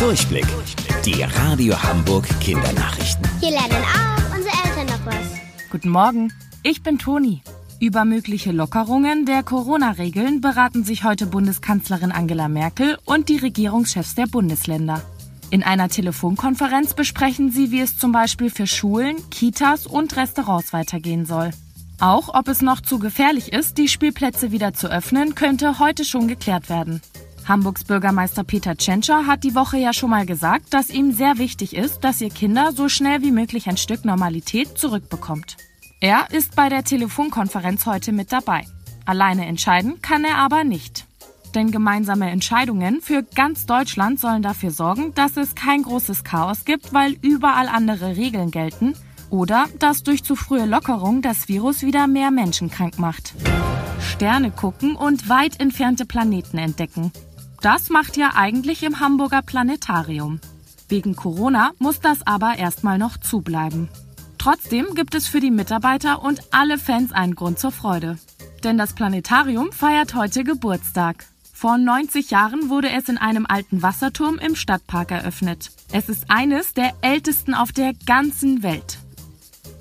Durchblick. Die Radio Hamburg Kindernachrichten. Hier lernen auch unsere Eltern noch was. Guten Morgen, ich bin Toni. Über mögliche Lockerungen der Corona-Regeln beraten sich heute Bundeskanzlerin Angela Merkel und die Regierungschefs der Bundesländer. In einer Telefonkonferenz besprechen sie, wie es zum Beispiel für Schulen, Kitas und Restaurants weitergehen soll. Auch ob es noch zu gefährlich ist, die Spielplätze wieder zu öffnen, könnte heute schon geklärt werden. Hamburgs Bürgermeister Peter Tschentscher hat die Woche ja schon mal gesagt, dass ihm sehr wichtig ist, dass ihr Kinder so schnell wie möglich ein Stück Normalität zurückbekommt. Er ist bei der Telefonkonferenz heute mit dabei. Alleine entscheiden kann er aber nicht. Denn gemeinsame Entscheidungen für ganz Deutschland sollen dafür sorgen, dass es kein großes Chaos gibt, weil überall andere Regeln gelten oder dass durch zu frühe Lockerung das Virus wieder mehr Menschen krank macht. Sterne gucken und weit entfernte Planeten entdecken. Das macht ja eigentlich im Hamburger Planetarium. Wegen Corona muss das aber erstmal noch zubleiben. Trotzdem gibt es für die Mitarbeiter und alle Fans einen Grund zur Freude. Denn das Planetarium feiert heute Geburtstag. Vor 90 Jahren wurde es in einem alten Wasserturm im Stadtpark eröffnet. Es ist eines der ältesten auf der ganzen Welt.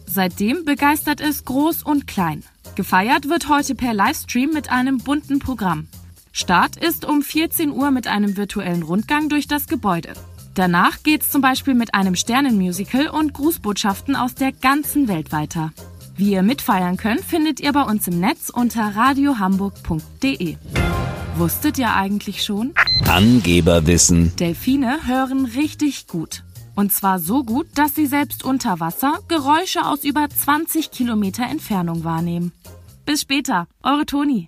Seitdem begeistert es groß und klein. Gefeiert wird heute per Livestream mit einem bunten Programm. Start ist um 14 Uhr mit einem virtuellen Rundgang durch das Gebäude. Danach geht's zum Beispiel mit einem Sternenmusical und Grußbotschaften aus der ganzen Welt weiter. Wie ihr mitfeiern könnt, findet ihr bei uns im Netz unter radiohamburg.de. Wusstet ihr eigentlich schon? Angeberwissen. Delfine hören richtig gut. Und zwar so gut, dass sie selbst unter Wasser Geräusche aus über 20 Kilometer Entfernung wahrnehmen. Bis später, eure Toni.